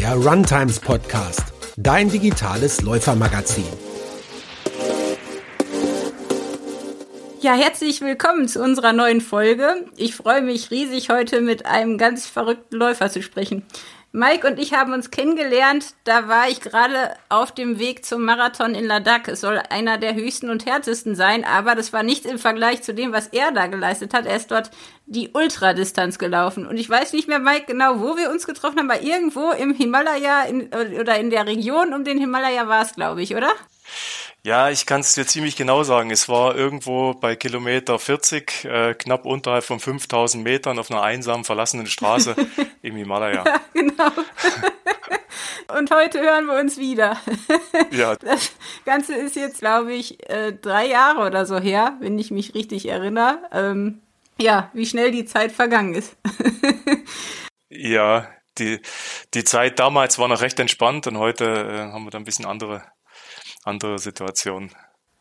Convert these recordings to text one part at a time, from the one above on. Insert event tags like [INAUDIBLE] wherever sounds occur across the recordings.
Der Runtimes Podcast, dein digitales Läufermagazin. Ja, herzlich willkommen zu unserer neuen Folge. Ich freue mich riesig, heute mit einem ganz verrückten Läufer zu sprechen. Mike und ich haben uns kennengelernt. Da war ich gerade auf dem Weg zum Marathon in Ladakh. Es soll einer der höchsten und härtesten sein, aber das war nichts im Vergleich zu dem, was er da geleistet hat. Er ist dort die Ultradistanz gelaufen. Und ich weiß nicht mehr, Mike, genau, wo wir uns getroffen haben, aber irgendwo im Himalaya in, oder in der Region um den Himalaya war es, glaube ich, oder? Ja, ich kann es dir ziemlich genau sagen. Es war irgendwo bei Kilometer 40, äh, knapp unterhalb von 5000 Metern auf einer einsamen verlassenen Straße [LAUGHS] im Himalaya. Ja, genau. [LAUGHS] Und heute hören wir uns wieder. Ja. Das Ganze ist jetzt, glaube ich, äh, drei Jahre oder so her, wenn ich mich richtig erinnere. Ähm, ja, wie schnell die Zeit vergangen ist. ja, die, die Zeit damals war noch recht entspannt und heute äh, haben wir da ein bisschen andere andere Situation.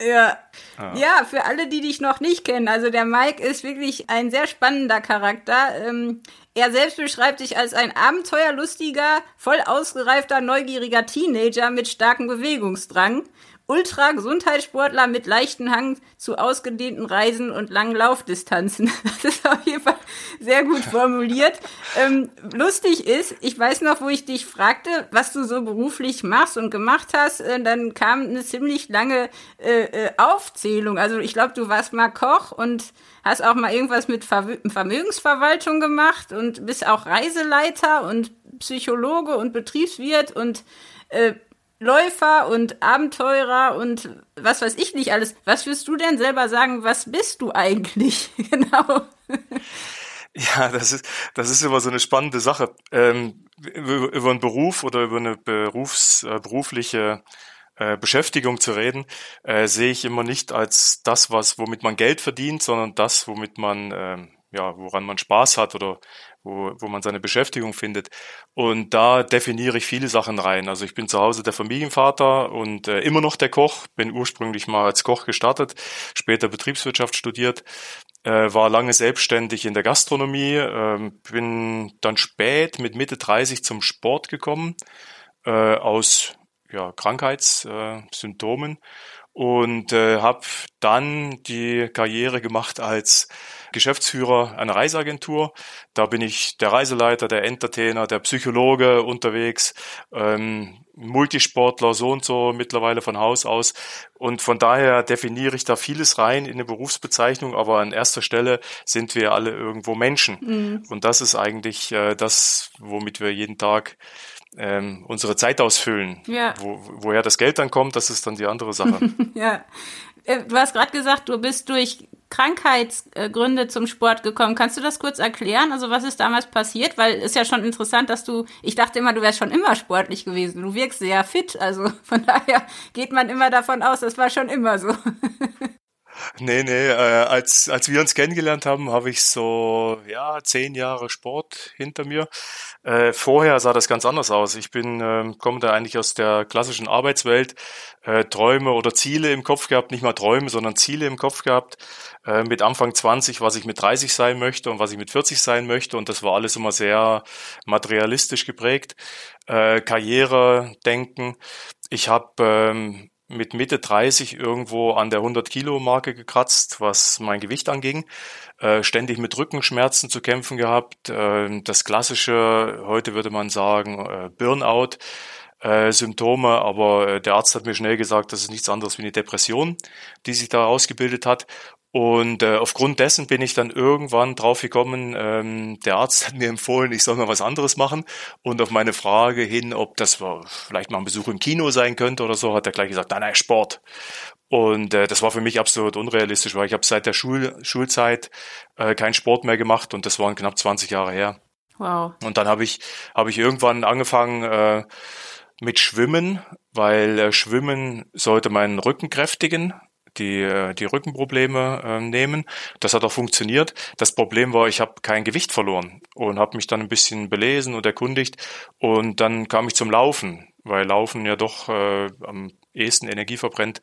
Ja. ja. ja, für alle, die dich noch nicht kennen, also der Mike ist wirklich ein sehr spannender Charakter. Ähm, er selbst beschreibt sich als ein abenteuerlustiger, voll ausgereifter, neugieriger Teenager mit starkem Bewegungsdrang. Ultra-Gesundheitssportler mit leichten Hang zu ausgedehnten Reisen und langen Laufdistanzen. [LAUGHS] Das ist auf jeden Fall sehr gut formuliert. Ähm, lustig ist, ich weiß noch, wo ich dich fragte, was du so beruflich machst und gemacht hast. Äh, dann kam eine ziemlich lange äh, äh Aufzählung. Also ich glaube, du warst mal Koch und hast auch mal irgendwas mit Ver Vermögensverwaltung gemacht und bist auch Reiseleiter und Psychologe und Betriebswirt und äh, Läufer und Abenteurer und was weiß ich nicht alles. Was würdest du denn selber sagen, was bist du eigentlich? [LAUGHS] genau. Ja, das ist, das ist immer so eine spannende Sache. Ähm, über, über einen Beruf oder über eine berufs, äh, berufliche äh, Beschäftigung zu reden, äh, sehe ich immer nicht als das, was, womit man Geld verdient, sondern das, womit man, äh, ja, woran man Spaß hat oder wo, wo man seine Beschäftigung findet. Und da definiere ich viele Sachen rein. Also ich bin zu Hause der Familienvater und äh, immer noch der Koch, bin ursprünglich mal als Koch gestartet, später Betriebswirtschaft studiert, äh, war lange selbstständig in der Gastronomie, äh, bin dann spät mit Mitte 30 zum Sport gekommen, äh, aus ja, Krankheitssymptomen und äh, habe dann die Karriere gemacht als Geschäftsführer einer Reiseagentur. Da bin ich der Reiseleiter, der Entertainer, der Psychologe unterwegs, ähm, Multisportler so und so mittlerweile von Haus aus. Und von daher definiere ich da vieles rein in eine Berufsbezeichnung, aber an erster Stelle sind wir alle irgendwo Menschen. Mhm. Und das ist eigentlich äh, das, womit wir jeden Tag ähm, unsere Zeit ausfüllen. Ja. Wo, woher das Geld dann kommt, das ist dann die andere Sache. [LAUGHS] ja. Äh, du hast gerade gesagt, du bist durch Krankheitsgründe zum Sport gekommen. Kannst du das kurz erklären? Also was ist damals passiert? Weil ist ja schon interessant, dass du, ich dachte immer, du wärst schon immer sportlich gewesen. Du wirkst sehr fit. Also von [LAUGHS] daher geht man immer davon aus, das war schon immer so. [LAUGHS] Nee, nee, äh, als, als wir uns kennengelernt haben, habe ich so, ja, zehn Jahre Sport hinter mir. Äh, vorher sah das ganz anders aus. Ich bin, äh, komme da eigentlich aus der klassischen Arbeitswelt, äh, Träume oder Ziele im Kopf gehabt, nicht mal Träume, sondern Ziele im Kopf gehabt. Äh, mit Anfang 20, was ich mit 30 sein möchte und was ich mit 40 sein möchte. Und das war alles immer sehr materialistisch geprägt. Äh, Karriere, Denken. Ich habe ähm, mit Mitte 30 irgendwo an der 100 Kilo Marke gekratzt, was mein Gewicht anging. Äh, ständig mit Rückenschmerzen zu kämpfen gehabt. Äh, das klassische, heute würde man sagen, äh, Burnout. Äh, Symptome, aber äh, der Arzt hat mir schnell gesagt, das ist nichts anderes wie eine Depression, die sich da ausgebildet hat. Und äh, aufgrund dessen bin ich dann irgendwann drauf gekommen, ähm, der Arzt hat mir empfohlen, ich soll mal was anderes machen. Und auf meine Frage hin, ob das war, vielleicht mal ein Besuch im Kino sein könnte oder so, hat er gleich gesagt, nein, nein, Sport. Und äh, das war für mich absolut unrealistisch, weil ich habe seit der Schul Schulzeit äh, keinen Sport mehr gemacht und das waren knapp 20 Jahre her. Wow. Und dann habe ich, hab ich irgendwann angefangen äh, mit Schwimmen, weil äh, Schwimmen sollte meinen Rücken kräftigen die, äh, die Rückenprobleme äh, nehmen. Das hat auch funktioniert. Das Problem war, ich habe kein Gewicht verloren und habe mich dann ein bisschen belesen und erkundigt und dann kam ich zum Laufen, weil Laufen ja doch äh, am ehesten Energie verbrennt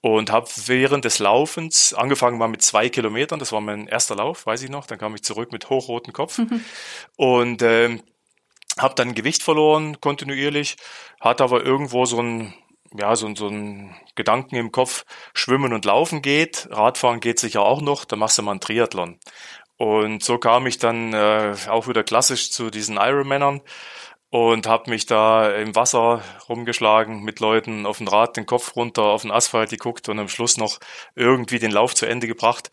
und habe während des Laufens angefangen mal mit zwei Kilometern, das war mein erster Lauf, weiß ich noch, dann kam ich zurück mit hochrotem Kopf mhm. [LAUGHS] und ähm, habe dann Gewicht verloren kontinuierlich, hatte aber irgendwo so ein ja, so, so ein Gedanken im Kopf, Schwimmen und Laufen geht, Radfahren geht sicher auch noch, dann machst du mal einen Triathlon. Und so kam ich dann äh, auch wieder klassisch zu diesen Ironmännern und habe mich da im Wasser rumgeschlagen mit Leuten auf dem Rad, den Kopf runter auf den Asphalt geguckt und am Schluss noch irgendwie den Lauf zu Ende gebracht.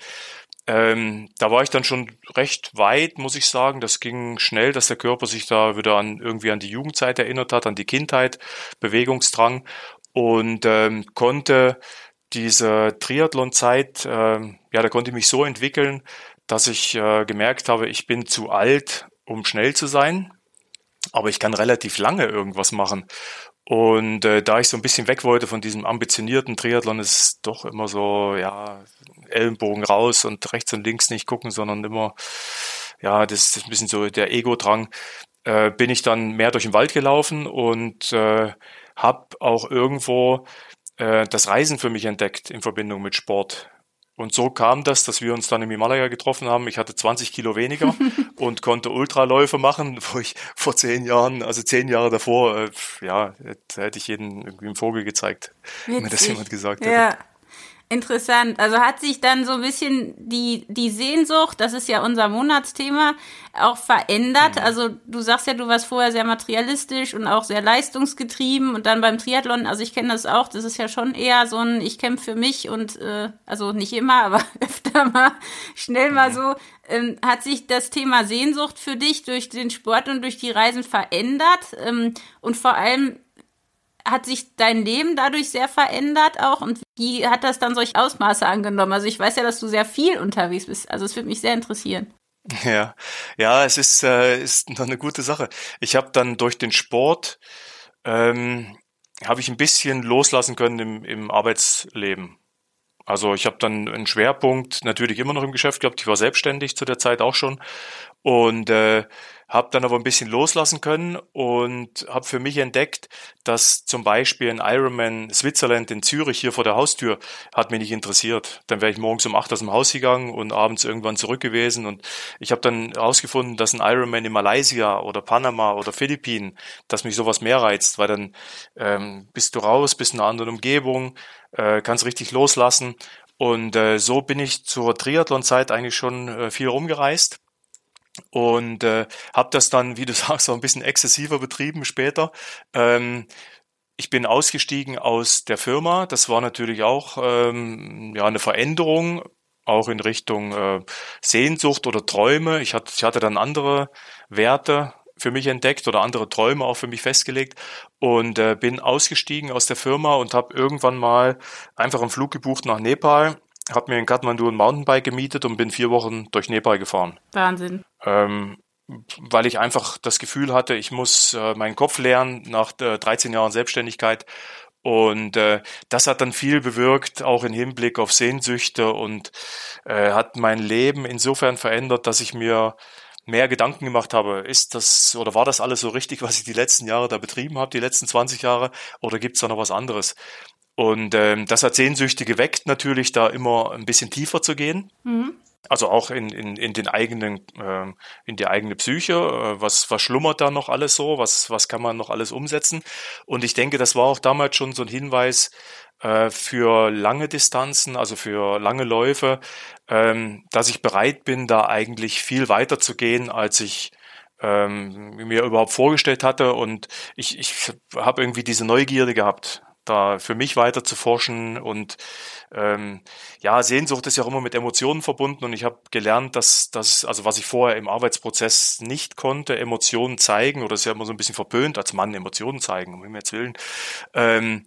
Ähm, da war ich dann schon recht weit, muss ich sagen. Das ging schnell, dass der Körper sich da wieder an irgendwie an die Jugendzeit erinnert hat, an die Kindheit, Bewegungsdrang und ähm, konnte diese Triathlon-Zeit, ähm, ja, da konnte ich mich so entwickeln, dass ich äh, gemerkt habe, ich bin zu alt, um schnell zu sein, aber ich kann relativ lange irgendwas machen. Und äh, da ich so ein bisschen weg wollte von diesem ambitionierten Triathlon, ist doch immer so, ja, Ellenbogen raus und rechts und links nicht gucken, sondern immer, ja, das ist ein bisschen so der Ego-Drang, äh, bin ich dann mehr durch den Wald gelaufen und äh, habe auch irgendwo äh, das Reisen für mich entdeckt in Verbindung mit Sport. Und so kam das, dass wir uns dann im Himalaya getroffen haben. Ich hatte 20 Kilo weniger [LAUGHS] und konnte Ultraläufe machen, wo ich vor zehn Jahren, also zehn Jahre davor, äh, ja, hätte ich jeden irgendwie einen Vogel gezeigt, Witzig. wenn mir das jemand gesagt hätte. Ja. Interessant. Also hat sich dann so ein bisschen die, die Sehnsucht, das ist ja unser Monatsthema, auch verändert. Mhm. Also du sagst ja, du warst vorher sehr materialistisch und auch sehr leistungsgetrieben und dann beim Triathlon, also ich kenne das auch, das ist ja schon eher so ein, ich kämpfe für mich und äh, also nicht immer, [LAUGHS] aber öfter mal, schnell mal mhm. so. Ähm, hat sich das Thema Sehnsucht für dich durch den Sport und durch die Reisen verändert? Ähm, und vor allem, hat sich dein Leben dadurch sehr verändert auch und wie hat das dann solche Ausmaße angenommen? Also ich weiß ja, dass du sehr viel unterwegs bist. Also es würde mich sehr interessieren. Ja, ja, es ist äh, ist [LAUGHS] eine gute Sache. Ich habe dann durch den Sport ähm, habe ich ein bisschen loslassen können im, im Arbeitsleben. Also ich habe dann einen Schwerpunkt natürlich immer noch im Geschäft gehabt. Ich war selbstständig zu der Zeit auch schon und äh, habe dann aber ein bisschen loslassen können und habe für mich entdeckt, dass zum Beispiel ein Ironman Switzerland in Zürich hier vor der Haustür hat mich nicht interessiert. Dann wäre ich morgens um acht aus dem Haus gegangen und abends irgendwann zurück gewesen und ich habe dann herausgefunden, dass ein Ironman in Malaysia oder Panama oder Philippinen, dass mich sowas mehr reizt, weil dann ähm, bist du raus, bist in einer anderen Umgebung, äh, kannst richtig loslassen und äh, so bin ich zur Triathlon-Zeit eigentlich schon äh, viel rumgereist und äh, habe das dann, wie du [LAUGHS] sagst, auch ein bisschen exzessiver betrieben später. Ähm, ich bin ausgestiegen aus der Firma. Das war natürlich auch ähm, ja eine Veränderung, auch in Richtung äh, Sehnsucht oder Träume. Ich hatte, ich hatte dann andere Werte für mich entdeckt oder andere Träume auch für mich festgelegt und äh, bin ausgestiegen aus der Firma und habe irgendwann mal einfach einen Flug gebucht nach Nepal habe mir in Kathmandu ein Mountainbike gemietet und bin vier Wochen durch Nepal gefahren. Wahnsinn. Ähm, weil ich einfach das Gefühl hatte, ich muss äh, meinen Kopf lernen nach äh, 13 Jahren Selbstständigkeit. Und äh, das hat dann viel bewirkt, auch im Hinblick auf Sehnsüchte und äh, hat mein Leben insofern verändert, dass ich mir mehr Gedanken gemacht habe, ist das oder war das alles so richtig, was ich die letzten Jahre da betrieben habe, die letzten 20 Jahre, oder gibt es da noch was anderes? Und ähm, das hat Sehnsüchte geweckt, natürlich da immer ein bisschen tiefer zu gehen. Mhm. Also auch in, in, in den eigenen, äh, in die eigene Psyche. Äh, was, was schlummert da noch alles so? Was, was kann man noch alles umsetzen? Und ich denke, das war auch damals schon so ein Hinweis äh, für lange Distanzen, also für lange Läufe, ähm, dass ich bereit bin, da eigentlich viel weiter zu gehen, als ich ähm, mir überhaupt vorgestellt hatte. Und ich, ich habe irgendwie diese Neugierde gehabt da für mich weiter zu forschen und ähm, ja, Sehnsucht ist ja auch immer mit Emotionen verbunden und ich habe gelernt, dass das, also was ich vorher im Arbeitsprozess nicht konnte, Emotionen zeigen oder ist ja immer so ein bisschen verpönt, als Mann Emotionen zeigen, um Himmels Willen. Ähm,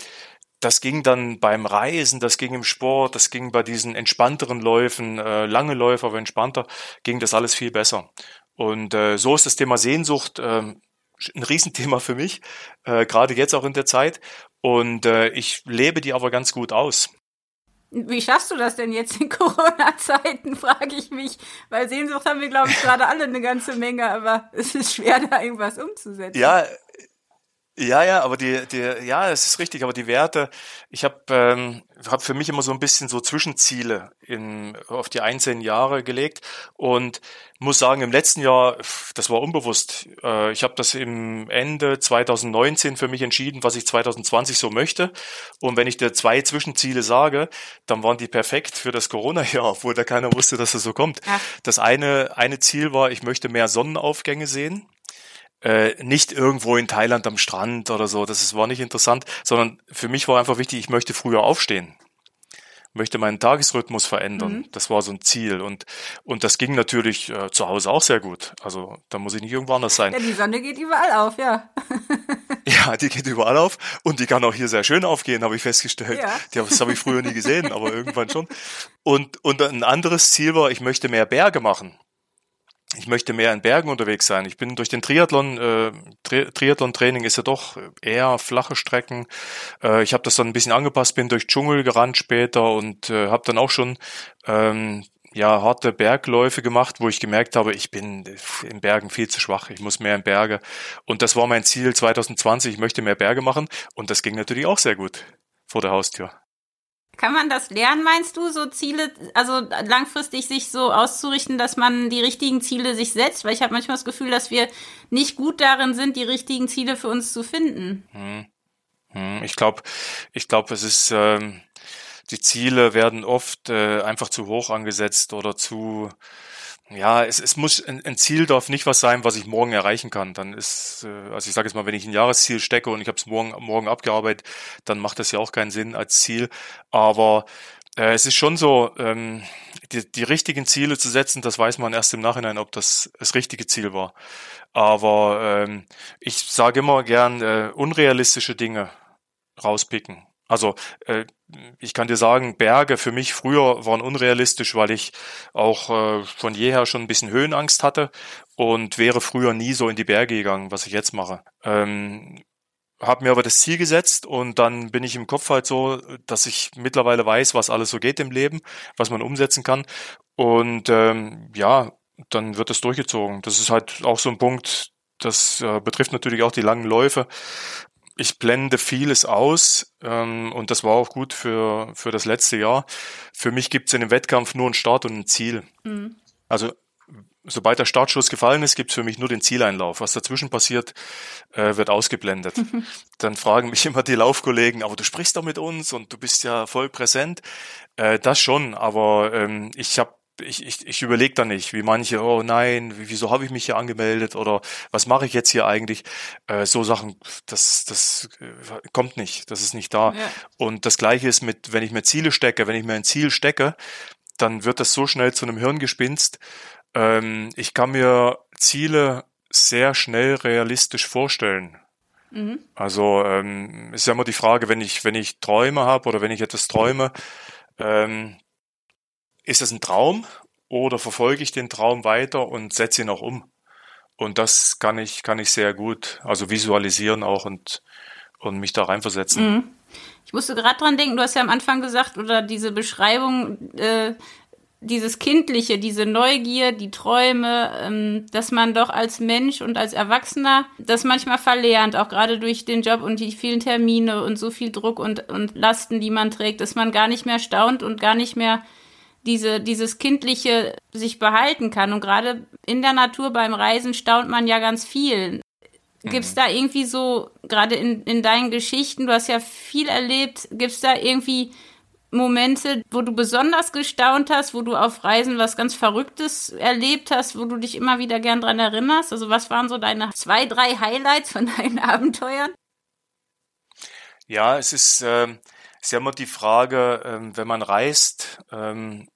das ging dann beim Reisen, das ging im Sport, das ging bei diesen entspannteren Läufen, äh, lange Läufe, aber entspannter, ging das alles viel besser. Und äh, so ist das Thema Sehnsucht äh, ein Riesenthema für mich, äh, gerade jetzt auch in der Zeit. Und äh, ich lebe die aber ganz gut aus. Wie schaffst du das denn jetzt in [LAUGHS] Corona-Zeiten, frage ich mich. Weil Sehnsucht haben wir, glaube ich, gerade alle eine ganze Menge, aber es ist schwer, da irgendwas umzusetzen. Ja, Ja, ja, aber die, die, ja, es ist richtig, aber die Werte, ich habe ähm, hab für mich immer so ein bisschen so Zwischenziele in, auf die einzelnen Jahre gelegt und muss sagen, im letzten Jahr, das war unbewusst. Äh, ich habe das im Ende 2019 für mich entschieden, was ich 2020 so möchte. Und wenn ich dir zwei Zwischenziele sage, dann waren die perfekt für das Corona-Jahr, obwohl da keiner wusste, dass es so kommt. Ach. Das eine, eine Ziel war, ich möchte mehr Sonnenaufgänge sehen äh, nicht irgendwo in Thailand am Strand oder so, das ist, war nicht interessant, sondern für mich war einfach wichtig, ich möchte früher aufstehen möchte meinen Tagesrhythmus verändern. Mhm. Das war so ein Ziel. Und, und das ging natürlich äh, zu Hause auch sehr gut. Also da muss ich nicht irgendwo anders sein. Ja, die Sonne geht überall auf, ja. [LAUGHS] [LAUGHS] ja, die geht überall auf. Und die kann auch hier sehr schön aufgehen, habe ich festgestellt. Ja. Die, das habe ich früher nie [LAUGHS] gesehen, aber irgendwann schon. Und, und ein anderes Ziel war, ich möchte mehr Berge machen ich möchte mehr in Bergen unterwegs sein. Ich bin durch den Triathlon, äh, Tri Triathlon-Training ist ja doch eher flache Strecken. Äh, ich habe das dann ein bisschen angepasst, bin durch Dschungel gerannt später und äh, habe dann auch schon ähm, ja harte Bergläufe gemacht, wo ich gemerkt habe, ich bin in Bergen viel zu schwach. Ich muss mehr in Berge. Und das war mein Ziel 2020. Ich möchte mehr Berge machen und das ging natürlich auch sehr gut vor der Haustür. Kann man das lernen, meinst du, so Ziele, also langfristig sich so auszurichten, dass man die richtigen Ziele sich setzt? Weil ich habe manchmal das Gefühl, dass wir nicht gut darin sind, die richtigen Ziele für uns zu finden. Hm. Hm. Ich glaube, ich glaube, es ist, ähm, die Ziele werden oft äh, einfach zu hoch angesetzt oder zu, ja, es, es muss ein, Ziel darf nicht was sein, was ich morgen erreichen kann. Dann ist, äh, also ich sage jetzt mal, wenn ich ein Jahresziel stecke und ich habe es morgen morgen abgearbeitet, dann macht das ja auch keinen Sinn als Ziel. Aber äh, es ist schon so, ähm, die, die richtigen Ziele zu setzen, das weiß man erst im Nachhinein, ob das das richtige Ziel war. Aber ähm, ich sage immer gern äh, unrealistische Dinge rauspicken. Also äh, ich kann dir sagen, Berge für mich früher waren unrealistisch, weil ich auch äh, von jeher schon ein bisschen Höhenangst hatte und wäre früher nie so in die Berge gegangen, was ich jetzt mache. Ähm, habe mir aber das Ziel gesetzt und dann bin ich im Kopf halt so, dass ich mittlerweile weiß, was alles so geht im Leben, was man umsetzen kann. Und ähm, ja, dann wird es durchgezogen. Das ist halt auch so ein Punkt, das äh, betrifft natürlich auch die langen Läufe ich blende vieles aus ähm, und das war auch gut für, für das letzte Jahr. Für mich gibt es in dem Wettkampf nur einen Start und ein Ziel. Mhm. Also sobald der Startschuss gefallen ist, gibt es für mich nur den Zieleinlauf. Was dazwischen passiert, äh, wird ausgeblendet. [LAUGHS] Dann fragen mich immer die Laufkollegen, aber du sprichst doch mit uns und du bist ja voll präsent. Äh, das schon, aber ähm, ich habe ich, ich, ich überlege da nicht, wie manche, oh nein, wieso habe ich mich hier angemeldet oder was mache ich jetzt hier eigentlich? Äh, so Sachen, das, das äh, kommt nicht, das ist nicht da. Ja. Und das gleiche ist mit, wenn ich mir Ziele stecke, wenn ich mir ein Ziel stecke, dann wird das so schnell zu einem Hirngespinst. Ähm, ich kann mir Ziele sehr schnell realistisch vorstellen. Mhm. Also ähm, ist ja immer die Frage, wenn ich, wenn ich Träume habe oder wenn ich etwas träume, ähm, ist das ein Traum oder verfolge ich den Traum weiter und setze ihn auch um? Und das kann ich, kann ich sehr gut, also visualisieren auch und, und mich da reinversetzen. Mhm. Ich musste gerade dran denken, du hast ja am Anfang gesagt, oder diese Beschreibung, äh, dieses Kindliche, diese Neugier, die Träume, ähm, dass man doch als Mensch und als Erwachsener das manchmal verlernt, auch gerade durch den Job und die vielen Termine und so viel Druck und, und Lasten, die man trägt, dass man gar nicht mehr staunt und gar nicht mehr diese, dieses Kindliche sich behalten kann. Und gerade in der Natur beim Reisen staunt man ja ganz viel. Gibt es mhm. da irgendwie so, gerade in, in deinen Geschichten, du hast ja viel erlebt, gibt es da irgendwie Momente, wo du besonders gestaunt hast, wo du auf Reisen was ganz Verrücktes erlebt hast, wo du dich immer wieder gern dran erinnerst? Also was waren so deine zwei, drei Highlights von deinen [LAUGHS] Abenteuern? Ja, es ist, äh, ist ja immer die Frage, ähm, wenn man reist, ähm,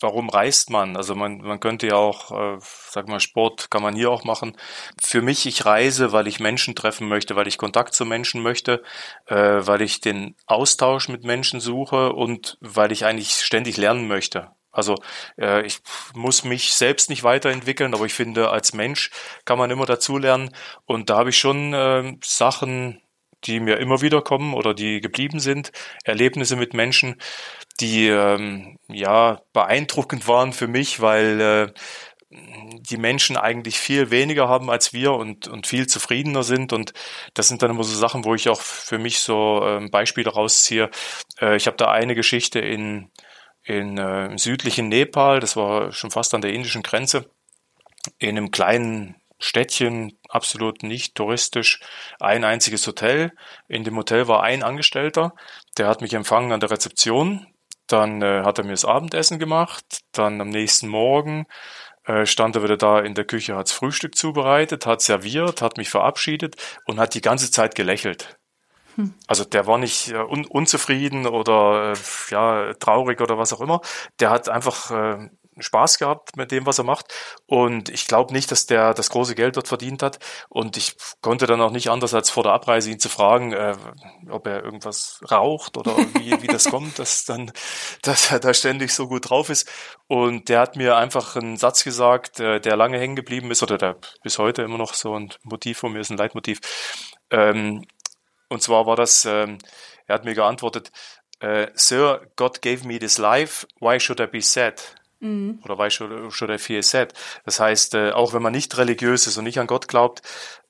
warum reist man? Also man, man könnte ja auch, äh, sag mal, Sport kann man hier auch machen. Für mich, ich reise, weil ich Menschen treffen möchte, weil ich Kontakt zu Menschen möchte, äh, weil ich den Austausch mit Menschen suche und weil ich eigentlich ständig lernen möchte. Also äh, ich muss mich selbst nicht weiterentwickeln, aber ich finde, als Mensch kann man immer dazulernen. Und da habe ich schon äh, Sachen die mir immer wieder kommen oder die geblieben sind, Erlebnisse mit Menschen, die ähm, ja beeindruckend waren für mich, weil äh, die Menschen eigentlich viel weniger haben als wir und, und viel zufriedener sind. Und das sind dann immer so Sachen, wo ich auch für mich so ähm, Beispiele rausziehe. Äh, ich habe da eine Geschichte in, in äh, im südlichen Nepal, das war schon fast an der indischen Grenze, in einem kleinen Städtchen, absolut nicht touristisch, ein einziges Hotel. In dem Hotel war ein Angestellter, der hat mich empfangen an der Rezeption. Dann äh, hat er mir das Abendessen gemacht. Dann am nächsten Morgen äh, stand er wieder da in der Küche, hat's Frühstück zubereitet, hat serviert, hat mich verabschiedet und hat die ganze Zeit gelächelt. Hm. Also der war nicht äh, un unzufrieden oder äh, ja traurig oder was auch immer. Der hat einfach äh, Spaß gehabt mit dem, was er macht. Und ich glaube nicht, dass der das große Geld dort verdient hat. Und ich konnte dann auch nicht anders, als vor der Abreise ihn zu fragen, äh, ob er irgendwas raucht oder wie, wie das [LAUGHS] kommt, dass dann, dass er da ständig so gut drauf ist. Und der hat mir einfach einen Satz gesagt, äh, der lange hängen geblieben ist oder der bis heute immer noch so ein Motiv von mir ist, ein Leitmotiv. Ähm, und zwar war das, ähm, er hat mir geantwortet, äh, Sir, God gave me this life, why should I be sad? Mhm. Oder should I feel sad? Das heißt, äh, auch wenn man nicht religiös ist und nicht an Gott glaubt,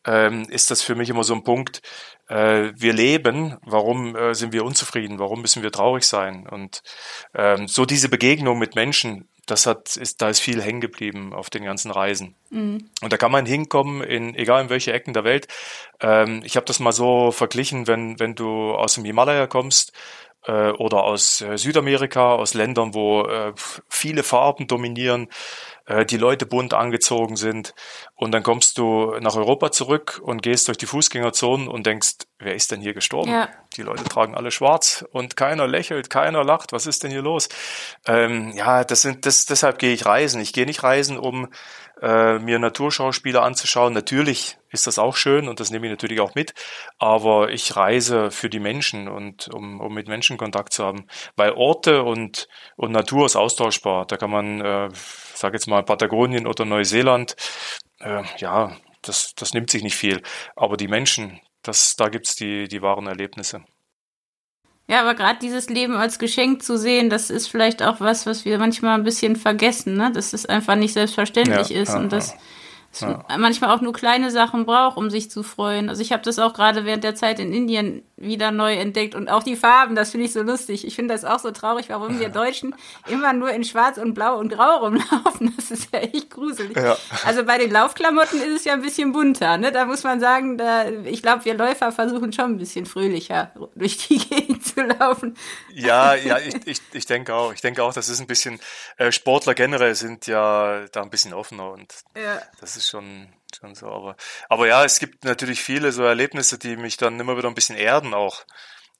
ähm, ist das für mich immer so ein Punkt, äh, wir leben, warum äh, sind wir unzufrieden, warum müssen wir traurig sein? Und ähm, so diese Begegnung mit Menschen, das hat, ist, da ist viel hängen geblieben auf den ganzen Reisen. Mhm. Und da kann man hinkommen, in egal in welche Ecken der Welt. Ähm, ich habe das mal so verglichen, wenn, wenn du aus dem Himalaya kommst, äh, oder aus äh, Südamerika, aus Ländern, wo äh, viele Farben dominieren, äh, die Leute bunt angezogen sind. Und dann kommst du nach Europa zurück und gehst durch die Fußgängerzonen und denkst, wer ist denn hier gestorben? Ja. Die Leute tragen alle schwarz und keiner lächelt, keiner lacht. Was ist denn hier los? Ähm, ja, das sind, das, deshalb gehe ich reisen. Ich gehe nicht reisen, um äh, mir Naturschauspieler anzuschauen. Natürlich ist das auch schön und das nehme ich natürlich auch mit, aber ich reise für die Menschen und um, um mit Menschen Kontakt zu haben, weil Orte und, und Natur ist austauschbar. Da kann man, äh, sage jetzt mal Patagonien oder Neuseeland, äh, ja, das, das nimmt sich nicht viel, aber die Menschen, das, da gibt's die, die wahren Erlebnisse. Ja, aber gerade dieses Leben als Geschenk zu sehen, das ist vielleicht auch was, was wir manchmal ein bisschen vergessen, ne? dass es einfach nicht selbstverständlich ja, ist ja, und das ja. manchmal auch nur kleine Sachen braucht, um sich zu freuen. Also ich habe das auch gerade während der Zeit in Indien wieder neu entdeckt und auch die Farben, das finde ich so lustig. Ich finde das auch so traurig, warum wir Deutschen immer nur in Schwarz und Blau und Grau rumlaufen. Das ist ja echt gruselig. Ja. Also bei den Laufklamotten ist es ja ein bisschen bunter. Ne? Da muss man sagen, da, ich glaube, wir Läufer versuchen schon ein bisschen fröhlicher durch die [LAUGHS] Gegend zu laufen. Ja, ja, ich, ich, ich denke auch. Ich denke auch, das ist ein bisschen, äh, Sportler generell sind ja da ein bisschen offener und ja. das ist schon schon so. Aber, aber ja, es gibt natürlich viele so Erlebnisse, die mich dann immer wieder ein bisschen erden auch.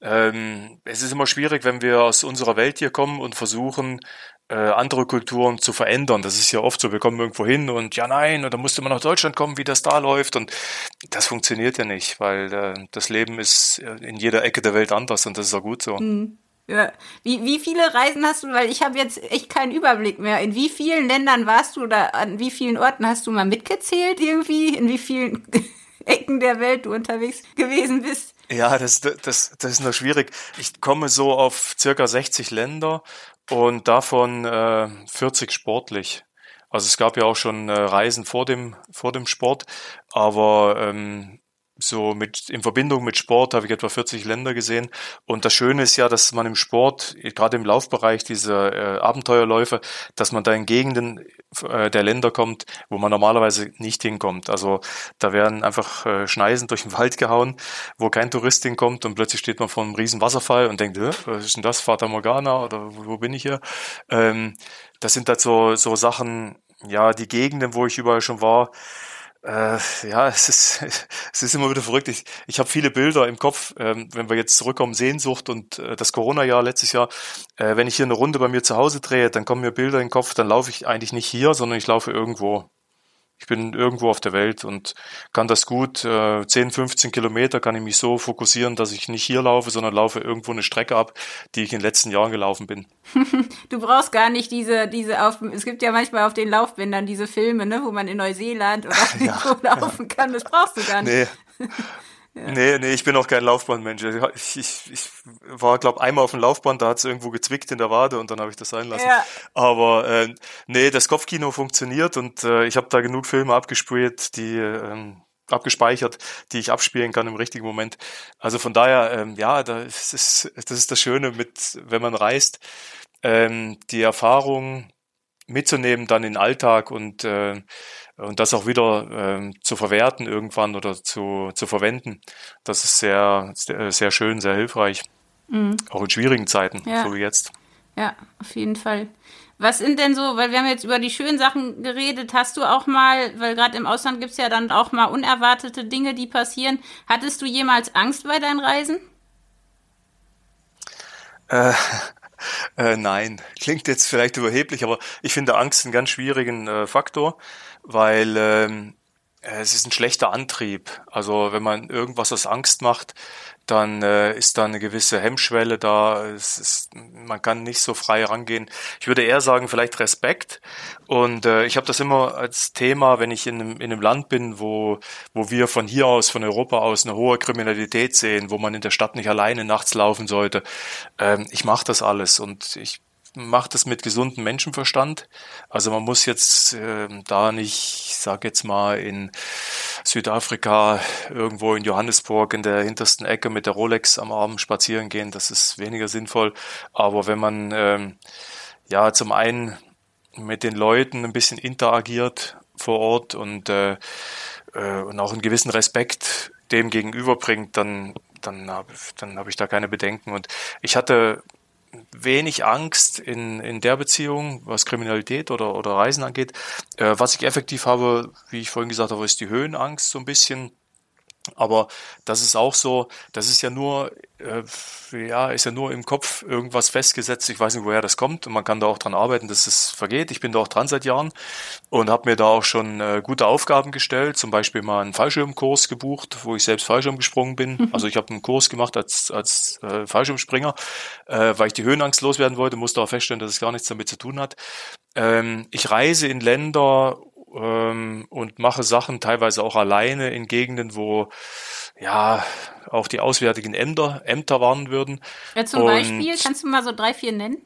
Ähm, es ist immer schwierig, wenn wir aus unserer Welt hier kommen und versuchen, äh, andere Kulturen zu verändern. Das ist ja oft so, wir kommen irgendwo hin und ja, nein, und dann musste man nach Deutschland kommen, wie das da läuft. Und das funktioniert ja nicht, weil äh, das Leben ist in jeder Ecke der Welt anders und das ist auch gut so. Mhm. Ja. Wie, wie viele Reisen hast du, weil ich habe jetzt echt keinen Überblick mehr. In wie vielen Ländern warst du oder an wie vielen Orten hast du mal mitgezählt irgendwie? In wie vielen [LAUGHS] Ecken der Welt du unterwegs gewesen bist? Ja, das, das, das ist noch schwierig. Ich komme so auf circa 60 Länder und davon äh, 40 sportlich. Also es gab ja auch schon äh, Reisen vor dem, vor dem Sport, aber ähm, so mit in Verbindung mit Sport habe ich etwa 40 Länder gesehen. Und das Schöne ist ja, dass man im Sport, gerade im Laufbereich dieser äh, Abenteuerläufe, dass man da in Gegenden äh, der Länder kommt, wo man normalerweise nicht hinkommt. Also da werden einfach äh, Schneisen durch den Wald gehauen, wo kein Tourist hinkommt und plötzlich steht man vor einem riesen Wasserfall und denkt, was ist denn das, Fata Morgana oder wo, wo bin ich hier? Ähm, das sind halt so, so Sachen, ja, die Gegenden, wo ich überall schon war, äh, ja, [LAUGHS] es ist, es ist immer wieder verrückt. Ich, ich habe viele Bilder im Kopf, ähm, wenn wir jetzt zurückkommen, Sehnsucht und äh, das Corona-Jahr letztes Jahr. Äh, wenn ich hier eine Runde bei mir zu Hause drehe, dann kommen mir Bilder in den Kopf, dann laufe ich eigentlich nicht hier, sondern ich laufe irgendwo. Ich bin irgendwo auf der Welt und kann das gut. Äh, 10, 15 Kilometer kann ich mich so fokussieren, dass ich nicht hier laufe, sondern laufe irgendwo eine Strecke ab, die ich in den letzten Jahren gelaufen bin. [LAUGHS] du brauchst gar nicht diese, diese auf, es gibt ja manchmal auf den Laufbändern diese Filme, ne, wo man in Neuseeland oder [LAUGHS] ja, laufen ja. kann. Das brauchst du gar nicht. Nee. [LAUGHS] Ja. Nee, nee, ich bin auch kein Laufbahnmensch. Ich, ich, ich war, glaube einmal auf dem Laufband, da hat es irgendwo gezwickt in der Wade und dann habe ich das sein lassen. Ja. Aber äh, nee, das Kopfkino funktioniert und äh, ich habe da genug Filme abgespürt, die äh, abgespeichert, die ich abspielen kann im richtigen Moment. Also von daher, ähm, ja, das ist, das ist das Schöne mit, wenn man reist, ähm, die Erfahrung mitzunehmen dann in den Alltag und, äh, und das auch wieder äh, zu verwerten irgendwann oder zu, zu verwenden. Das ist sehr, sehr, schön, sehr hilfreich. Mhm. Auch in schwierigen Zeiten, ja. so wie jetzt. Ja, auf jeden Fall. Was sind denn so, weil wir haben jetzt über die schönen Sachen geredet, hast du auch mal, weil gerade im Ausland gibt es ja dann auch mal unerwartete Dinge, die passieren. Hattest du jemals Angst bei deinen Reisen? Äh, äh, nein, [LAUGHS] klingt jetzt vielleicht überheblich, aber ich finde Angst einen ganz schwierigen äh, Faktor, weil ähm, es ist ein schlechter Antrieb. Also wenn man irgendwas aus Angst macht, dann äh, ist da eine gewisse Hemmschwelle da. Es ist, man kann nicht so frei rangehen. Ich würde eher sagen, vielleicht Respekt. Und äh, ich habe das immer als Thema, wenn ich in einem, in einem Land bin, wo, wo wir von hier aus, von Europa aus, eine hohe Kriminalität sehen, wo man in der Stadt nicht alleine nachts laufen sollte. Ähm, ich mache das alles und ich macht es mit gesundem Menschenverstand. Also man muss jetzt äh, da nicht, ich sag jetzt mal, in Südafrika irgendwo in Johannesburg in der hintersten Ecke mit der Rolex am Arm spazieren gehen. Das ist weniger sinnvoll. Aber wenn man ähm, ja zum einen mit den Leuten ein bisschen interagiert vor Ort und, äh, äh, und auch einen gewissen Respekt dem gegenüberbringt, dann dann habe dann hab ich da keine Bedenken. Und ich hatte wenig Angst in, in der Beziehung, was Kriminalität oder, oder Reisen angeht. Äh, was ich effektiv habe, wie ich vorhin gesagt habe, ist die Höhenangst so ein bisschen. Aber das ist auch so, das ist ja nur, äh, ja, ist ja nur im Kopf irgendwas festgesetzt. Ich weiß nicht, woher das kommt und man kann da auch dran arbeiten, dass es vergeht. Ich bin da auch dran seit Jahren und habe mir da auch schon äh, gute Aufgaben gestellt. Zum Beispiel mal einen Fallschirmkurs gebucht, wo ich selbst Fallschirm gesprungen bin. Mhm. Also ich habe einen Kurs gemacht als, als äh, Fallschirmspringer, äh, weil ich die Höhenangst loswerden wollte, musste auch feststellen, dass es gar nichts damit zu tun hat. Ähm, ich reise in Länder ähm, und mache Sachen teilweise auch alleine in Gegenden, wo ja auch die auswärtigen Ämter, Ämter warnen würden. Ja, zum und, Beispiel, kannst du mal so drei, vier nennen?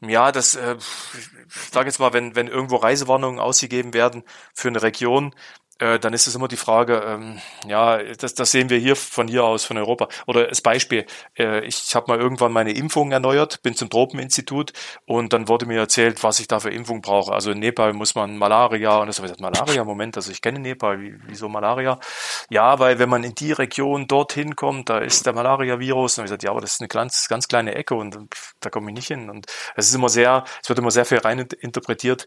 Ja, das, äh, ich sage jetzt mal, wenn, wenn irgendwo Reisewarnungen ausgegeben werden für eine Region, äh, dann ist es immer die Frage, ähm, ja, das, das sehen wir hier von hier aus, von Europa. Oder als Beispiel, äh, ich habe mal irgendwann meine Impfung erneuert, bin zum Tropeninstitut und dann wurde mir erzählt, was ich da für Impfung brauche. Also in Nepal muss man Malaria und das habe ich gesagt, Malaria, Moment, also ich kenne Nepal, wie, wieso Malaria? Ja, weil wenn man in die Region dorthin kommt, da ist der Malaria-Virus. Und ich gesagt, ja, aber das ist eine ganz, ganz kleine Ecke und da komme ich nicht hin. Und es ist immer sehr, es wird immer sehr viel rein interpretiert.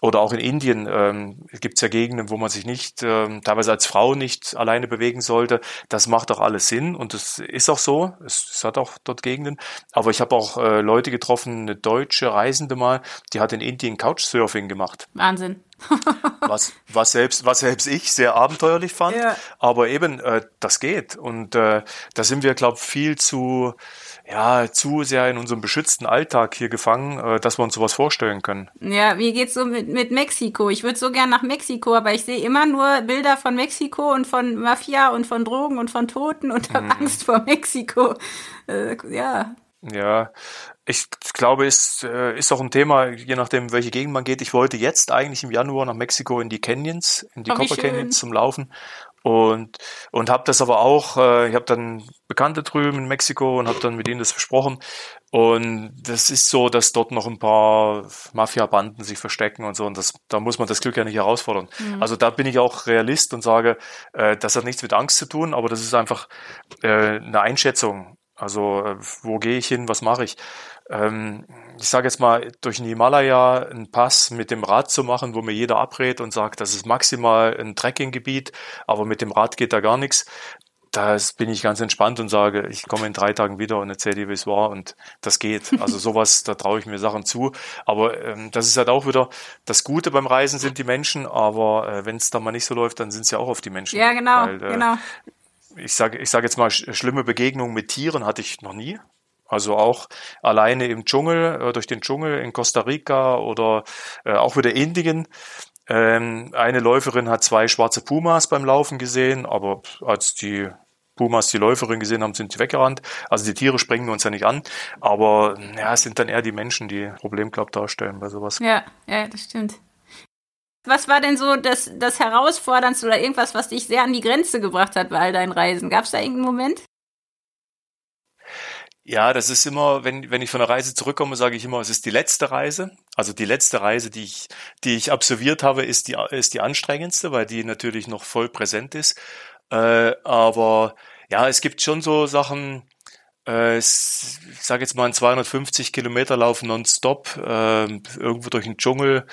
Oder auch in Indien ähm, gibt es ja Gegenden, wo man sich nicht nicht, äh, teilweise als Frau nicht alleine bewegen sollte. Das macht doch alles Sinn und das ist auch so. Es, es hat auch dort Gegenden. Aber ich habe auch äh, Leute getroffen, eine deutsche Reisende mal, die hat in Indien Couchsurfing gemacht. Wahnsinn. [LAUGHS] was, was, selbst, was selbst ich sehr abenteuerlich fand. Ja. Aber eben, äh, das geht. Und äh, da sind wir, glaube ich, viel zu ja, zu sehr in unserem beschützten Alltag hier gefangen, äh, dass wir uns sowas vorstellen können. Ja, wie geht's so mit, mit Mexiko? Ich würde so gern nach Mexiko, aber ich sehe immer nur Bilder von Mexiko und von Mafia und von Drogen und von Toten und habe mm. Angst vor Mexiko. Äh, ja. Ja, ich glaube, es äh, ist auch ein Thema, je nachdem, welche Gegend man geht. Ich wollte jetzt eigentlich im Januar nach Mexiko in die Canyons, in die oh, Copper Canyons zum Laufen. Und und habe das aber auch äh, ich habe dann Bekannte drüben in Mexiko und habe dann mit ihnen das versprochen. Und das ist so dass dort noch ein paar Mafia Banden sich verstecken und so. Und das da muss man das Glück ja nicht herausfordern. Mhm. also da bin ich auch Realist und sage äh, das hat nichts mit Angst zu tun aber das ist einfach äh, eine Einschätzung also äh, wo gehe ich hin was mache ich ähm, ich sage jetzt mal, durch den Himalaya einen Pass mit dem Rad zu machen, wo mir jeder abrät und sagt, das ist maximal ein Trekkinggebiet, aber mit dem Rad geht da gar nichts. Das bin ich ganz entspannt und sage, ich komme in drei Tagen wieder und erzähle dir, wie es war und das geht. [LAUGHS] Also sowas, da traue ich mir Sachen zu. Aber ähm, das ist halt auch wieder das Gute beim Reisen sind die Menschen, aber äh, wenn es da mal nicht so läuft, dann sind es ja auch auf die Menschen. Ja, genau, Weil, äh, genau. Ich sage ich sag jetzt mal, schlimme Begegnungen mit Tieren hatte ich noch nie. Also auch alleine im Dschungel, äh, durch den Dschungel in Costa Rica oder äh, auch wieder Indien. Ähm, eine Läuferin hat zwei schwarze Pumas beim Laufen gesehen, aber als die Pumas die Läuferin gesehen haben, sind sie weggerannt. Also die Tiere springen uns ja nicht an, aber ja, es sind dann eher die Menschen, die Problem, glaube darstellen bei sowas. Ja, ja, das stimmt. Was war denn so das, das Herausforderndste oder irgendwas, was dich sehr an die Grenze gebracht hat bei all deinen Reisen? Gab es da irgendeinen Moment? Ja, das ist immer, wenn, wenn ich von der Reise zurückkomme, sage ich immer, es ist die letzte Reise. Also die letzte Reise, die ich, die ich absolviert habe, ist die, ist die anstrengendste, weil die natürlich noch voll präsent ist. Äh, aber ja, es gibt schon so Sachen, äh, ich sage jetzt mal ein 250 Kilometer Lauf nonstop, äh, irgendwo durch den Dschungel,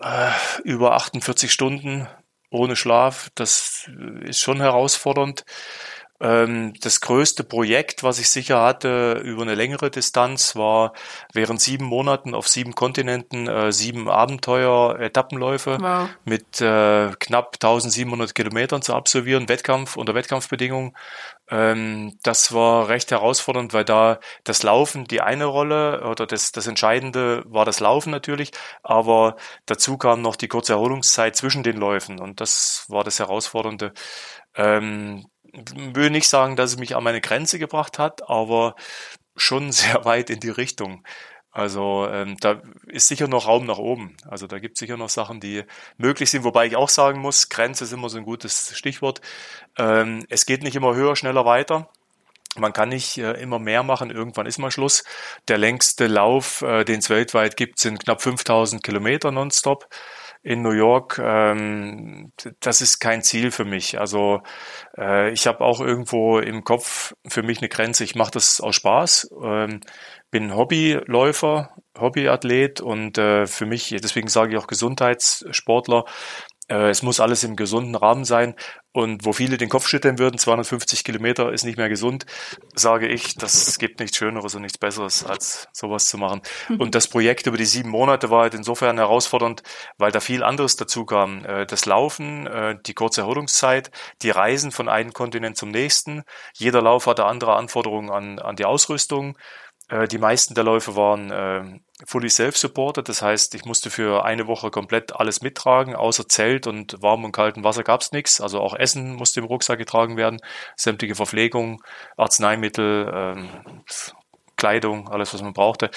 äh, über 48 Stunden ohne Schlaf. Das ist schon herausfordernd. Ähm, das größte Projekt, was ich sicher hatte über eine längere Distanz, war während sieben Monaten auf sieben Kontinenten äh, sieben Abenteuer-Etappenläufe wow. mit äh, knapp 1700 Kilometern zu absolvieren, Wettkampf unter Wettkampfbedingungen. Ähm, das war recht herausfordernd, weil da das Laufen die eine Rolle oder das, das Entscheidende war das Laufen natürlich, aber dazu kam noch die kurze Erholungszeit zwischen den Läufen und das war das Herausfordernde. Ähm, will nicht sagen, dass es mich an meine Grenze gebracht hat, aber schon [LAUGHS] sehr weit in die Richtung. Also ähm, da ist sicher noch Raum nach oben. Also da gibt es sicher noch Sachen, die möglich sind, wobei ich auch sagen muss, Grenze ist immer so ein gutes Stichwort. Ähm, es geht nicht immer höher, schneller weiter. Man kann nicht äh, immer mehr machen, irgendwann ist mal Schluss. Der längste Lauf, äh, den es weltweit gibt, sind knapp 5000 Kilometer nonstop in New York, ähm, das ist kein Ziel für mich. Also äh, ich habe auch irgendwo im Kopf für mich eine Grenze. Ich mache das aus Spaß, ähm, bin Hobbyläufer, Hobbyathlet und äh, für mich, deswegen sage ich auch Gesundheitssportler, es muss alles im gesunden Rahmen sein. Und wo viele den Kopf schütteln würden, 250 Kilometer ist nicht mehr gesund, sage ich, das gibt nichts Schöneres und nichts Besseres, als sowas zu machen. Mhm. Und das Projekt über die sieben Monate war halt insofern herausfordernd, weil da viel anderes dazu kam. Äh, das Laufen, äh, die kurze Erholungszeit, die Reisen von einem Kontinent zum nächsten. Jeder Lauf hatte andere Anforderungen an, an die Ausrüstung. Äh, die meisten der Läufe waren äh, fully self-supported, das heißt, ich musste für eine Woche komplett alles mittragen, außer Zelt und warm und kaltem Wasser gab's nichts. Also auch Essen musste im Rucksack getragen werden, sämtliche Verpflegung, Arzneimittel, ähm, Kleidung, alles, was man brauchte.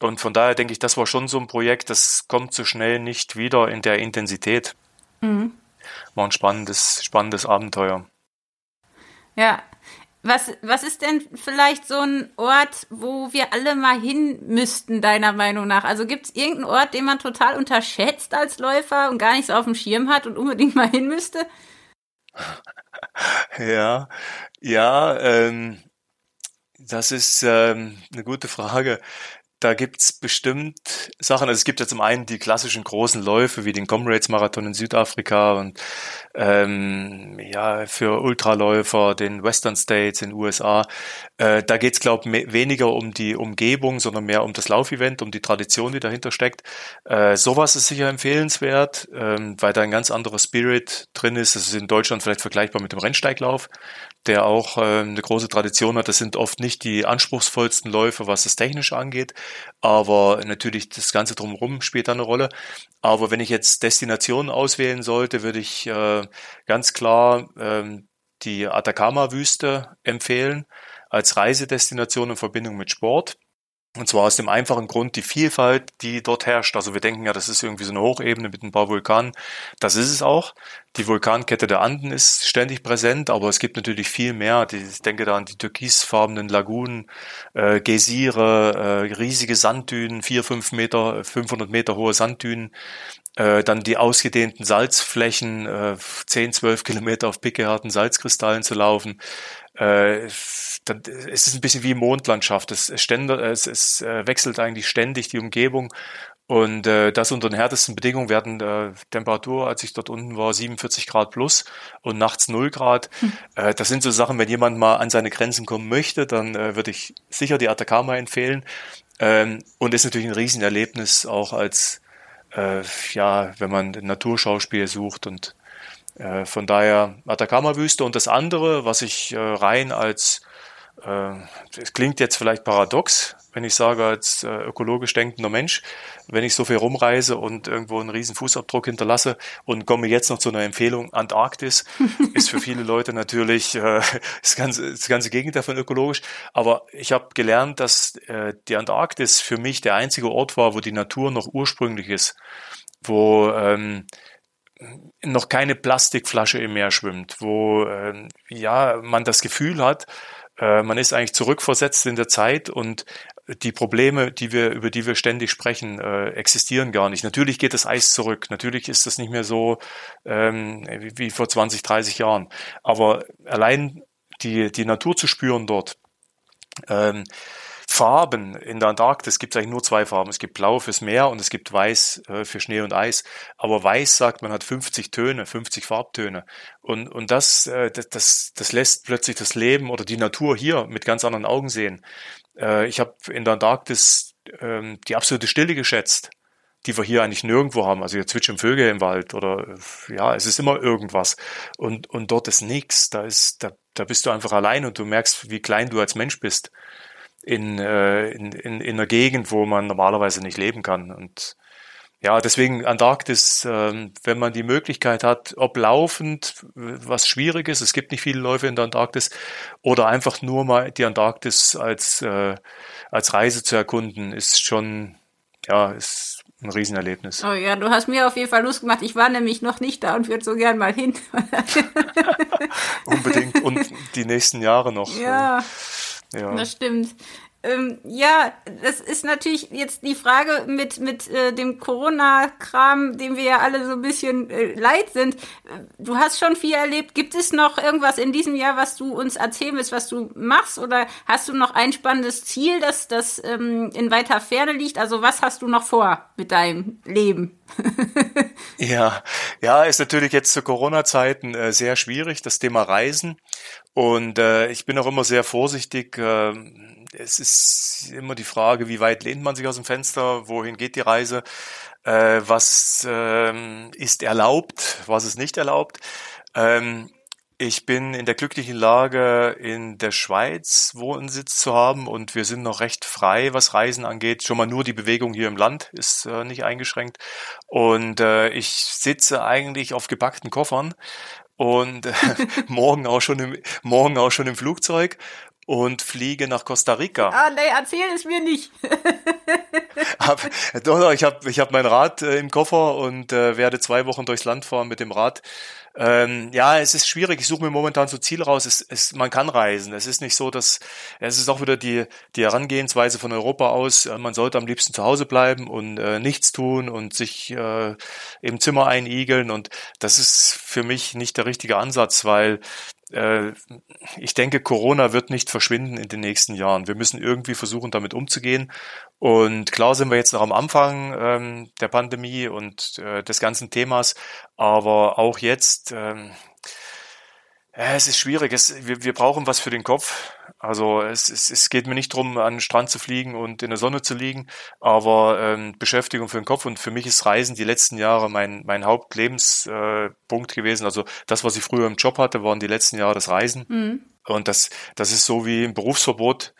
Und von daher denke ich, das war schon so ein Projekt, das kommt so schnell nicht wieder in der Intensität. Mhm. War ein spannendes, spannendes Abenteuer. Ja, was, was ist denn vielleicht so ein Ort, wo wir alle mal hin müssten, deiner Meinung nach? Also gibt es irgendeinen Ort, den man total unterschätzt als Läufer und gar nicht so auf dem Schirm hat und unbedingt mal hin müsste? [LAUGHS] Ja, ja, ähm, das ist ähm, eine gute Frage. Da gibt's bestimmt Sachen. Also es gibt ja zum einen die klassischen großen Läufe wie den Comrades-Marathon in Südafrika und ähm, ja für Ultraläufer den Western States in den USA. Äh, da geht's glaube ich weniger um die Umgebung, sondern mehr um das Laufevent, um die Tradition, die dahinter steckt. Äh, sowas ist sicher empfehlenswert, ähm, weil da ein ganz anderer Spirit drin ist. Das ist in Deutschland vielleicht vergleichbar mit dem Rennsteiglauf der auch äh, eine große Tradition hat. Das sind oft nicht die anspruchsvollsten Läufe, was das Technische angeht, aber natürlich das Ganze drumherum spielt da eine Rolle. Aber wenn ich jetzt Destinationen auswählen sollte, würde ich äh, ganz klar äh, die Atacama-Wüste empfehlen als Reisedestination in Verbindung mit Sport. Und zwar aus dem einfachen Grund, die Vielfalt, die dort herrscht. Also wir denken ja, das ist irgendwie so eine Hochebene mit ein paar Vulkanen. Das ist es auch. Die Vulkankette der Anden ist ständig präsent, aber es gibt natürlich viel mehr. Ich denke da an die türkisfarbenen Lagunen, äh, Geysire, äh, riesige Sanddünen, vier, fünf Meter, 500 Meter hohe Sanddünen. Äh, dann die ausgedehnten Salzflächen, äh, 10, 12 Kilometer auf pickeharten Salzkristallen zu laufen. Äh, dann, es ist ein bisschen wie Mondlandschaft. Es, es, ständer, es, es äh, wechselt eigentlich ständig die Umgebung. Und äh, das unter den härtesten Bedingungen werden äh, Temperatur, als ich dort unten war, 47 Grad plus und nachts 0 Grad. Hm. Äh, das sind so Sachen, wenn jemand mal an seine Grenzen kommen möchte, dann äh, würde ich sicher die Atacama empfehlen. Ähm, und ist natürlich ein Riesenerlebnis auch als, äh, ja, wenn man Naturschauspiel sucht und äh, von daher Atacama-Wüste und das andere, was ich äh, rein als es klingt jetzt vielleicht paradox, wenn ich sage, als äh, ökologisch denkender Mensch, wenn ich so viel rumreise und irgendwo einen riesen Fußabdruck hinterlasse und komme jetzt noch zu einer Empfehlung, Antarktis [LAUGHS] ist für viele Leute natürlich äh, das, ganze, das ganze Gegenteil von ökologisch. Aber ich habe gelernt, dass äh, die Antarktis für mich der einzige Ort war, wo die Natur noch ursprünglich ist, wo ähm, noch keine Plastikflasche im Meer schwimmt, wo äh, ja man das Gefühl hat, äh, man ist eigentlich zurückversetzt in der Zeit und die Probleme, die wir, über die wir ständig sprechen, äh, existieren gar nicht. Natürlich geht das Eis zurück. Natürlich ist das nicht mehr so ähm, wie, wie vor 20, 30 Jahren. Aber allein die, die Natur zu spüren dort, ähm, Farben in der Antarktis gibt es eigentlich nur zwei Farben. Es gibt Blau fürs Meer und es gibt Weiß äh, für Schnee und Eis. Aber Weiß sagt, man hat 50 Töne, 50 Farbtöne. Und, und das, äh, das, das lässt plötzlich das Leben oder die Natur hier mit ganz anderen Augen sehen. Äh, ich habe in der Antarktis ähm, die absolute Stille geschätzt die wir hier eigentlich nirgendwo haben. Also hier zwitschern Vögel im Wald oder ja, es ist immer irgendwas. Und, und dort ist nichts. Da ist, da, da bist du einfach allein und du merkst, wie klein du als Mensch bist in, äh, in, in, in einer Gegend, wo man normalerweise nicht leben kann. Und ja, deswegen Antarktis, äh, wenn man die Möglichkeit hat, ob laufend, was schwierig ist, es gibt nicht viele Läufe in der Antarktis, oder einfach nur mal die Antarktis als, äh, als Reise zu erkunden, ist schon, ja, ist ein Riesenerlebnis. Oh ja, du hast mir auf jeden Fall Lust gemacht. Ich war nämlich noch nicht da und würde so gern mal hin. [LAUGHS] Unbedingt. Und die nächsten Jahre noch. Ja. Ja. Das stimmt. Ähm, ja, das ist natürlich jetzt die Frage mit, mit äh, dem Corona-Kram, dem wir ja alle so ein bisschen äh, leid sind. Du hast schon viel erlebt. Gibt es noch irgendwas in diesem Jahr, was du uns erzählen willst, was du machst? Oder hast du noch ein spannendes Ziel, das, das ähm, in weiter Ferne liegt? Also was hast du noch vor mit deinem Leben? [LAUGHS] ja, ja, ist natürlich jetzt zu Corona-Zeiten äh, sehr schwierig, das Thema Reisen. Und äh, ich bin auch immer sehr vorsichtig. Äh, es ist immer die Frage, wie weit lehnt man sich aus dem Fenster, wohin geht die Reise, äh, was ähm, ist erlaubt, was ist nicht erlaubt. Ähm, ich bin in der glücklichen Lage, in der Schweiz Wohnsitz zu haben und wir sind noch recht frei, was Reisen angeht. Schon mal nur die Bewegung hier im Land ist äh, nicht eingeschränkt. Und äh, ich sitze eigentlich auf gepackten Koffern und äh, [LAUGHS] morgen auch schon im morgen auch schon im Flugzeug und fliege nach Costa Rica. Ah, nee, erzähl es mir nicht. [LAUGHS] hab, doch, ich habe ich hab mein Rad äh, im Koffer und äh, werde zwei Wochen durchs Land fahren mit dem Rad. Ähm, ja, es ist schwierig. Ich suche mir momentan so Ziele raus. Es, es, man kann reisen. Es ist nicht so, dass es ist auch wieder die die Herangehensweise von Europa aus. Äh, man sollte am liebsten zu Hause bleiben und äh, nichts tun und sich äh, im Zimmer einigeln. Und das ist für mich nicht der richtige Ansatz, weil ich denke, Corona wird nicht verschwinden in den nächsten Jahren. Wir müssen irgendwie versuchen, damit umzugehen. Und klar sind wir jetzt noch am Anfang ähm, der Pandemie und äh, des ganzen Themas, aber auch jetzt, ähm, äh, es ist schwierig. Es, wir, wir brauchen was für den Kopf. Also es, es, es geht mir nicht darum, an den Strand zu fliegen und in der Sonne zu liegen, aber ähm, Beschäftigung für den Kopf. Und für mich ist Reisen die letzten Jahre mein, mein Hauptlebenspunkt äh, gewesen. Also das, was ich früher im Job hatte, waren die letzten Jahre das Reisen. Mhm. Und das, das ist so wie ein Berufsverbot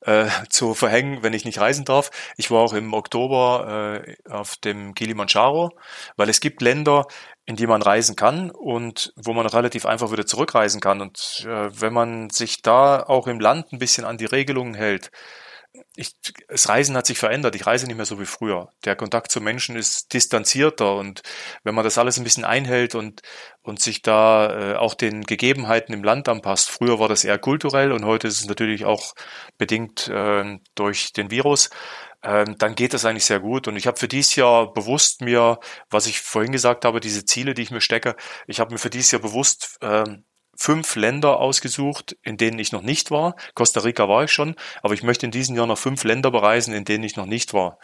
äh, [LAUGHS] zu verhängen, wenn ich nicht reisen darf. Ich war auch im Oktober äh, auf dem Kilimanjaro, weil es gibt Länder, in die man reisen kann und wo man relativ einfach wieder zurückreisen kann. Und äh, wenn man sich da auch im Land ein bisschen an die Regelungen hält, ich, das Reisen hat sich verändert. Ich reise nicht mehr so wie früher. Der Kontakt zu Menschen ist distanzierter und wenn man das alles ein bisschen einhält und, und sich da äh, auch den Gegebenheiten im Land anpasst. Früher war das eher kulturell und heute ist es natürlich auch bedingt äh, durch den Virus ähm, dann geht das eigentlich sehr gut. Und ich habe für dieses Jahr bewusst mir, was ich vorhin gesagt habe, diese Ziele, die ich mir stecke, ich habe mir für dieses Jahr bewusst ähm, fünf Länder ausgesucht, in denen ich noch nicht war. Costa Rica war ich schon, aber ich möchte in diesem Jahr noch fünf Länder bereisen, in denen ich noch nicht war.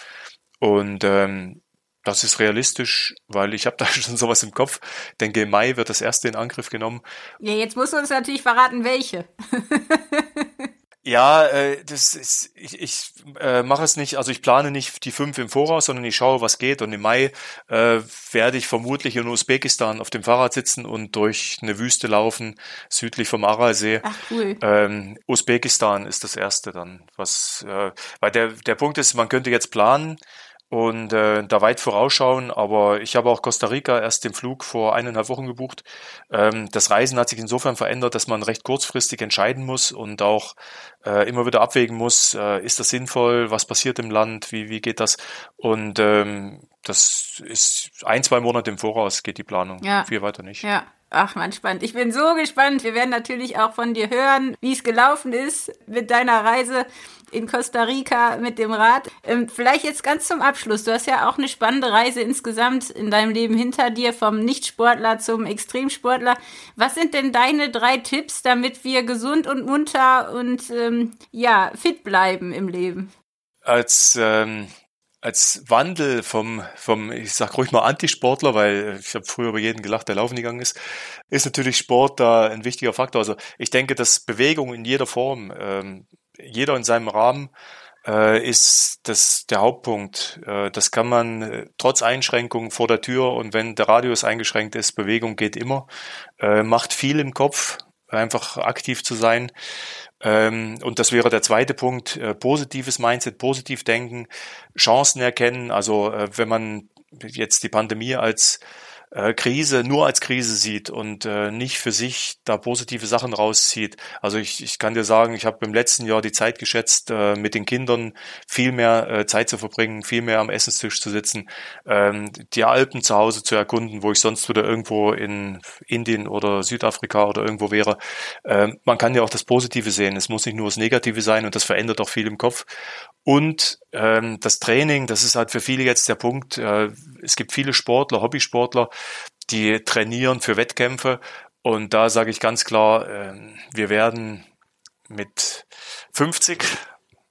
Und ähm, das ist realistisch, weil ich habe [LAUGHS] da schon sowas im Kopf. Denke, Mai wird das erste in Angriff genommen. Ja, jetzt musst du uns natürlich verraten, welche. [LAUGHS] Ja, äh, das ist, ich, ich äh, mache es nicht, also ich plane nicht die fünf im Voraus, sondern ich schaue, was geht. Und im Mai äh, werde ich vermutlich in Usbekistan auf dem Fahrrad sitzen und durch eine Wüste laufen, südlich vom Aralsee. Ach cool. Ähm, Usbekistan ist das erste dann, was, äh, weil der, der Punkt ist, man könnte jetzt planen, und äh, da weit vorausschauen. Aber ich habe auch Costa Rica erst den Flug vor eineinhalb Wochen gebucht. Ähm, das Reisen hat sich insofern verändert, dass man recht kurzfristig entscheiden muss und auch äh, immer wieder abwägen muss, äh, ist das sinnvoll, was passiert im Land, wie, wie geht das? Und ähm, das ist ein, zwei Monate im Voraus geht die Planung. Ja. Viel weiter nicht. Ja. Ach man, spannend. Ich bin so gespannt. Wir werden natürlich auch von dir hören, wie es gelaufen ist mit deiner Reise in Costa Rica mit dem Rad. Ähm, vielleicht jetzt ganz zum Abschluss. Du hast ja auch eine spannende Reise insgesamt in deinem Leben hinter dir, vom Nichtsportler zum Extremsportler. Was sind denn deine drei Tipps, damit wir gesund und munter und ähm, ja, fit bleiben im Leben? Als ähm, als Wandel vom, vom, ich sag ruhig mal Antisportler, weil ich habe früher über jeden gelacht, der laufen gegangen ist, ist natürlich Sport da ein wichtiger Faktor. Also ich denke, dass Bewegung in jeder Form, ähm, jeder in seinem Rahmen, äh, ist das der Hauptpunkt. Äh, das kann man äh, trotz Einschränkungen vor der Tür und wenn der Radius eingeschränkt ist, Bewegung geht immer, äh, macht viel im Kopf, einfach aktiv zu sein. Ähm, und das wäre der zweite Punkt, äh, positives Mindset, positiv denken, Chancen erkennen. Also äh, wenn man jetzt die Pandemie als äh, Krise nur als Krise sieht und äh, nicht für sich da positive Sachen rauszieht. Also ich, ich kann dir sagen, ich habe im letzten Jahr die Zeit geschätzt, äh, mit den Kindern viel mehr äh, Zeit zu verbringen, viel mehr am Essenstisch zu sitzen, ähm, die Alpen zu Hause zu erkunden, wo ich sonst wieder irgendwo in Indien oder Südafrika oder irgendwo wäre. Ähm, man kann ja auch das Positive sehen. Es muss nicht nur das Negative sein und das verändert auch viel im Kopf. Und ähm, das Training, das ist halt für viele jetzt der Punkt. Äh, es gibt viele Sportler, Hobbysportler, die trainieren für Wettkämpfe. Und da sage ich ganz klar, äh, wir werden mit 50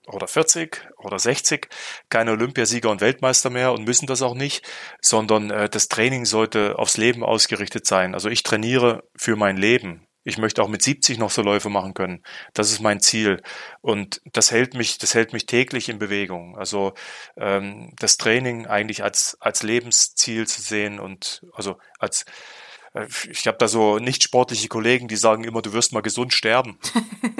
oder 40 oder 60 keine Olympiasieger und Weltmeister mehr und müssen das auch nicht, sondern äh, das Training sollte aufs Leben ausgerichtet sein. Also ich trainiere für mein Leben. Ich möchte auch mit 70 noch so Läufe machen können. Das ist mein Ziel. Und das hält mich, das hält mich täglich in Bewegung. Also ähm, das Training eigentlich als, als Lebensziel zu sehen und also als äh, ich habe da so nicht sportliche Kollegen, die sagen immer, du wirst mal gesund sterben.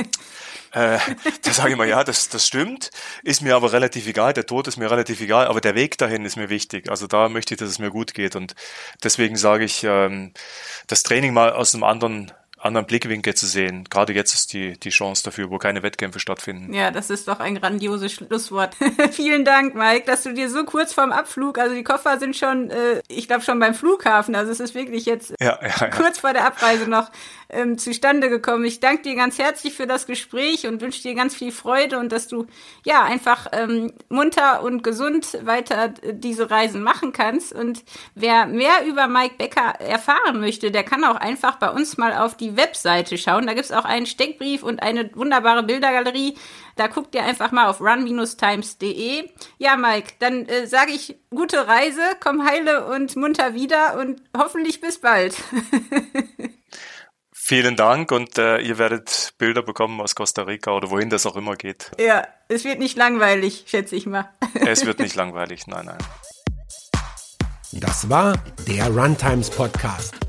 [LAUGHS] äh, da sage ich mal, ja, das, das stimmt, ist mir aber relativ egal, der Tod ist mir relativ egal, aber der Weg dahin ist mir wichtig. Also da möchte ich, dass es mir gut geht. Und deswegen sage ich, ähm, das Training mal aus einem anderen anderen Blickwinkel zu sehen. Gerade jetzt ist die, die Chance dafür, wo keine Wettkämpfe stattfinden. Ja, das ist doch ein grandioses Schlusswort. [LAUGHS] Vielen Dank, Mike, dass du dir so kurz vorm Abflug, also die Koffer sind schon, äh, ich glaube schon beim Flughafen, also es ist wirklich jetzt ja, ja, ja. kurz vor der Abreise noch ähm, zustande gekommen. Ich danke dir ganz herzlich für das Gespräch und wünsche dir ganz viel Freude und dass du ja einfach ähm, munter und gesund weiter äh, diese Reisen machen kannst. Und wer mehr über Mike Becker erfahren möchte, der kann auch einfach bei uns mal auf die Webseite schauen. Da gibt's auch einen Steckbrief und eine wunderbare Bildergalerie. Da guckt ihr einfach mal auf run-times.de. Ja, Mike, dann äh, sage ich gute Reise, komm heile und munter wieder und hoffentlich bis bald. [LAUGHS] Vielen Dank und äh, ihr werdet Bilder bekommen aus Costa Rica oder wohin das auch immer geht. Ja, es wird nicht langweilig, schätze ich mal. [LAUGHS] es wird nicht langweilig, nein, nein. Das war der Runtimes Podcast.